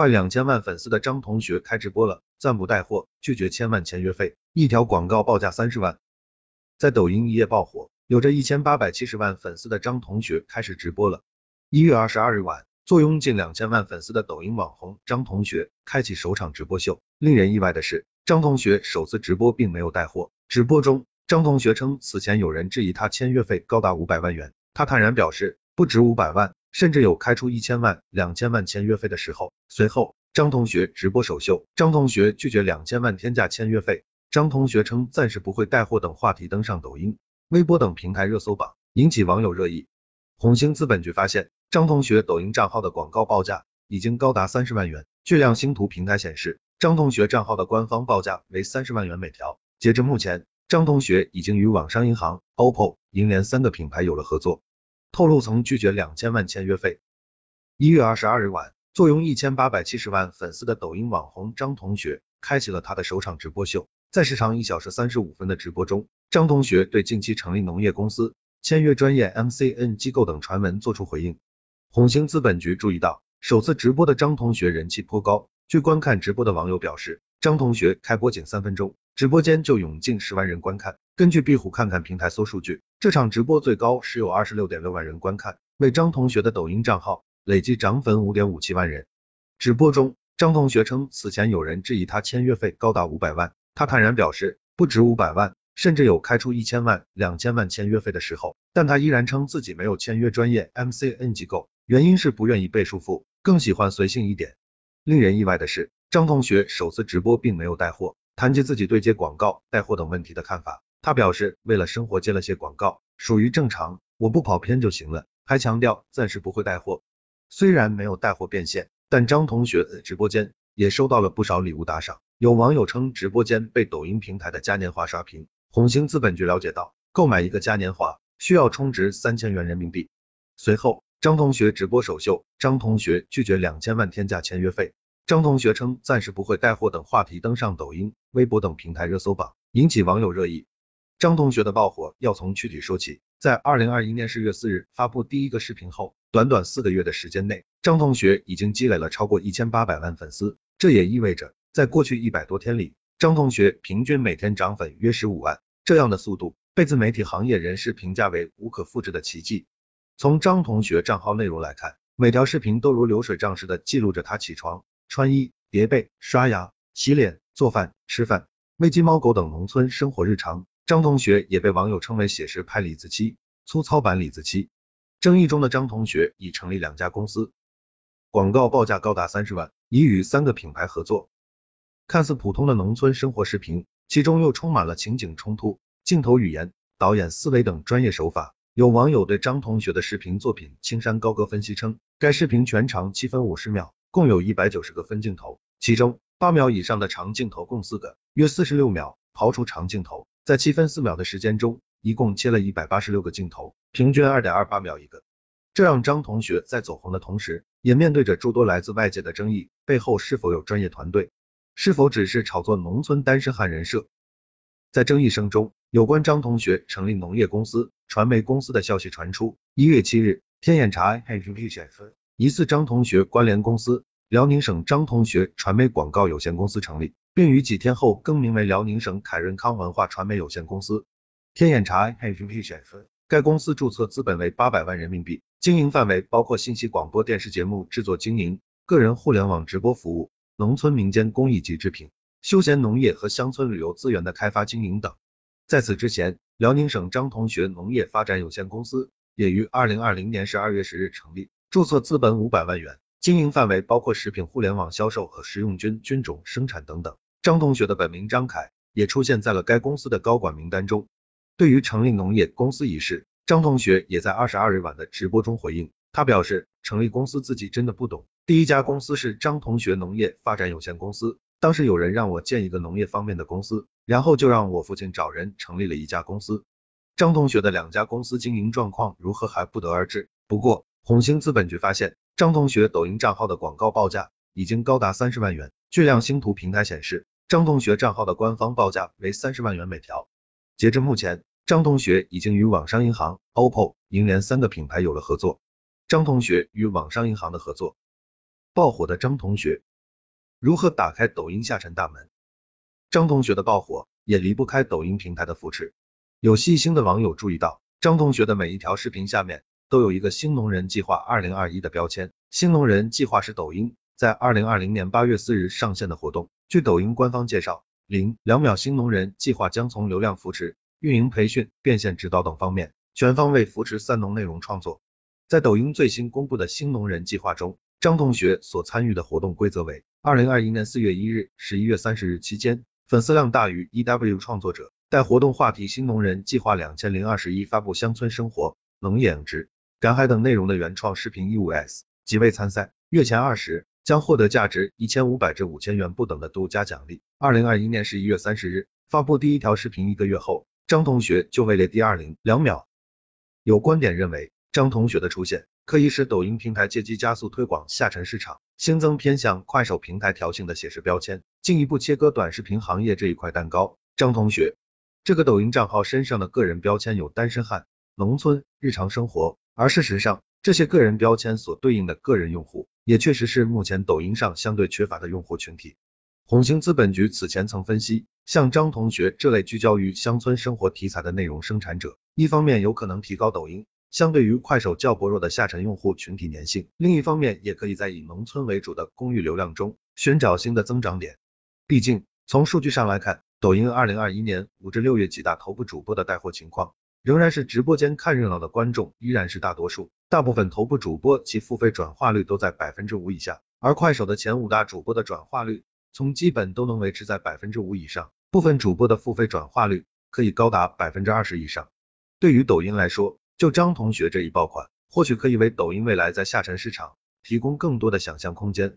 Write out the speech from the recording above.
快两千万粉丝的张同学开直播了，暂不带货，拒绝千万签约费，一条广告报价三十万，在抖音一夜爆火，有着一千八百七十万粉丝的张同学开始直播了。一月二十二日晚，坐拥近两千万粉丝的抖音网红张同学开启首场直播秀。令人意外的是，张同学首次直播并没有带货。直播中，张同学称此前有人质疑他签约费高达五百万元，他坦然表示不止五百万。甚至有开出一千万、两千万签约费的时候。随后，张同学直播首秀，张同学拒绝两千万天价签约费。张同学称暂时不会带货等话题登上抖音、微博等平台热搜榜，引起网友热议。红星资本局发现，张同学抖音账号的广告报价已经高达三十万元。据量星图平台显示，张同学账号的官方报价为三十万元每条。截至目前，张同学已经与网商银行、OPPO、银联三个品牌有了合作。透露曾拒绝两千万签约费。一月二十二日晚，坐拥一千八百七十万粉丝的抖音网红张同学开启了他的首场直播秀。在时长一小时三十五分的直播中，张同学对近期成立农业公司、签约专业 MCN 机构等传闻作出回应。红星资本局注意到，首次直播的张同学人气颇高。据观看直播的网友表示，张同学开播仅三分钟，直播间就涌进十万人观看。根据壁虎看看平台搜数据，这场直播最高时有二十六点六万人观看，为张同学的抖音账号累计涨粉五点五七万人。直播中，张同学称此前有人质疑他签约费高达五百万，他坦然表示不止五百万，甚至有开出一千万、两千万签约费的时候，但他依然称自己没有签约专业 MCN 机构，原因是不愿意被束缚，更喜欢随性一点。令人意外的是，张同学首次直播并没有带货，谈及自己对接广告、带货等问题的看法。他表示，为了生活接了些广告，属于正常，我不跑偏就行了。还强调暂时不会带货。虽然没有带货变现，但张同学的直播间也收到了不少礼物打赏。有网友称，直播间被抖音平台的嘉年华刷屏。红星资本局了解到，购买一个嘉年华需要充值三千元人民币。随后，张同学直播首秀，张同学拒绝两千万天价签约费。张同学称暂时不会带货等话题登上抖音、微博等平台热搜榜，引起网友热议。张同学的爆火要从具体说起，在二零二一年十月四日发布第一个视频后，短短四个月的时间内，张同学已经积累了超过一千八百万粉丝。这也意味着，在过去一百多天里，张同学平均每天涨粉约十五万，这样的速度被自媒体行业人士评价为无可复制的奇迹。从张同学账号内容来看，每条视频都如流水账似的记录着他起床、穿衣、叠被、刷牙、洗脸、做饭、吃饭、喂鸡猫狗等农村生活日常。张同学也被网友称为写实派李子柒，粗糙版李子柒。争议中的张同学已成立两家公司，广告报价高达三十万，已与三个品牌合作。看似普通的农村生活视频，其中又充满了情景冲突、镜头语言、导演思维等专业手法。有网友对张同学的视频作品《青山高歌》分析称，该视频全长七分五十秒，共有一百九十个分镜头，其中八秒以上的长镜头共四个，约四十六秒。刨除长镜头。在七分四秒的时间中，一共切了一百八十六个镜头，平均二点二八秒一个。这让张同学在走红的同时，也面对着诸多来自外界的争议。背后是否有专业团队？是否只是炒作农村单身汉人设？在争议声中，有关张同学成立农业公司、传媒公司的消息传出。一月七日，天眼查 APP 显示疑似张同学关联公司辽宁省张同学传媒广告有限公司成立。并于几天后更名为辽宁省凯润康文化传媒有限公司。天眼查 APP 显示该公司注册资本为八百万人民币，经营范围包括信息广播电视节目制作经营、个人互联网直播服务、农村民间工艺及制品、休闲农业和乡村旅游资源的开发经营等。在此之前，辽宁省张同学农业发展有限公司也于二零二零年十二月十日成立，注册资本五百万元。经营范围包括食品互联网销售和食用菌菌种生产等等。张同学的本名张凯也出现在了该公司的高管名单中。对于成立农业公司一事，张同学也在二十二日晚的直播中回应，他表示成立公司自己真的不懂。第一家公司是张同学农业发展有限公司，当时有人让我建一个农业方面的公司，然后就让我父亲找人成立了一家公司。张同学的两家公司经营状况如何还不得而知。不过红星资本局发现。张同学抖音账号的广告报价已经高达三十万元。据亮星图平台显示，张同学账号的官方报价为三十万元每条。截至目前，张同学已经与网商银行、OPPO、银联三个品牌有了合作。张同学与网商银行的合作，爆火的张同学如何打开抖音下沉大门？张同学的爆火也离不开抖音平台的扶持。有细心的网友注意到，张同学的每一条视频下面都有一个“新农人计划二零二一”的标签。新农人计划是抖音在二零二零年八月四日上线的活动。据抖音官方介绍，零两秒新农人计划将从流量扶持、运营培训、变现指导等方面全方位扶持三农内容创作。在抖音最新公布的新农人计划中，张同学所参与的活动规则为：二零二一年四月一日、十一月三十日期间，粉丝量大于 EW 创作者。待活动话题“新农人计划两千零二十一”发布乡村生活、农业养殖、赶海等内容的原创视频一五 S 即位参赛，月前二十将获得价值一千五百至五千元不等的独家奖励。二零二一年十一月三十日发布第一条视频一个月后，张同学就位列第二零两秒。有观点认为，张同学的出现可以使抖音平台借机加速推广下沉市场，新增偏向快手平台调性的写实标签，进一步切割短视频行业这一块蛋糕。张同学。这个抖音账号身上的个人标签有单身汉、农村、日常生活，而事实上，这些个人标签所对应的个人用户，也确实是目前抖音上相对缺乏的用户群体。红星资本局此前曾分析，像张同学这类聚焦于乡村生活题材的内容生产者，一方面有可能提高抖音相对于快手较薄弱的下沉用户群体粘性，另一方面也可以在以农村为主的公域流量中寻找新的增长点。毕竟，从数据上来看，抖音二零二一年五至六月几大头部主播的带货情况，仍然是直播间看热闹的观众依然是大多数，大部分头部主播其付费转化率都在百分之五以下，而快手的前五大主播的转化率从基本都能维持在百分之五以上，部分主播的付费转化率可以高达百分之二十以上。对于抖音来说，就张同学这一爆款，或许可以为抖音未来在下沉市场提供更多的想象空间。